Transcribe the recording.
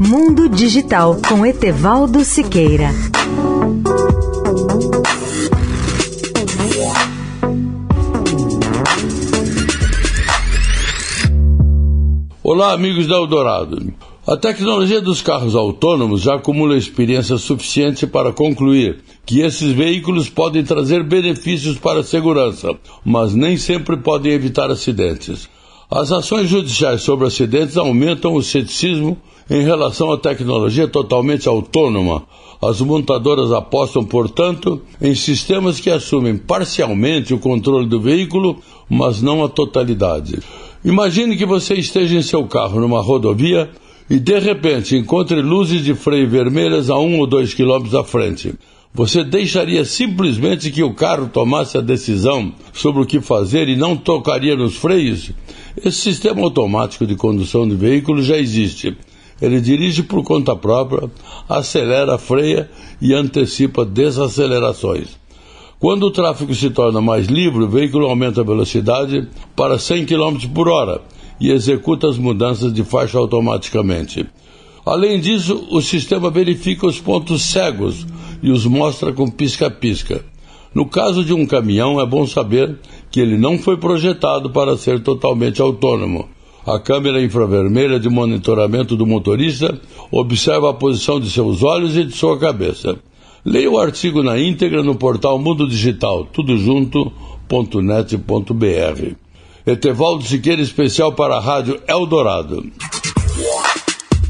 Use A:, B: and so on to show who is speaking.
A: Mundo Digital com Etevaldo Siqueira.
B: Olá, amigos da Eldorado. A tecnologia dos carros autônomos já acumula experiência suficiente para concluir que esses veículos podem trazer benefícios para a segurança, mas nem sempre podem evitar acidentes. As ações judiciais sobre acidentes aumentam o ceticismo em relação à tecnologia totalmente autônoma. As montadoras apostam, portanto, em sistemas que assumem parcialmente o controle do veículo, mas não a totalidade. Imagine que você esteja em seu carro numa rodovia e de repente encontre luzes de freio vermelhas a um ou dois quilômetros à frente. Você deixaria simplesmente que o carro tomasse a decisão sobre o que fazer e não tocaria nos freios? Esse sistema automático de condução de veículos já existe. Ele dirige por conta própria, acelera, freia e antecipa desacelerações. Quando o tráfego se torna mais livre, o veículo aumenta a velocidade para 100 km por hora e executa as mudanças de faixa automaticamente. Além disso, o sistema verifica os pontos cegos e os mostra com pisca-pisca. No caso de um caminhão, é bom saber que ele não foi projetado para ser totalmente autônomo. A câmera infravermelha de monitoramento do motorista observa a posição de seus olhos e de sua cabeça. Leia o artigo na íntegra no portal Mundo Digital, tudojunto.net.br. Etevaldo Siqueira, especial para a Rádio Eldorado.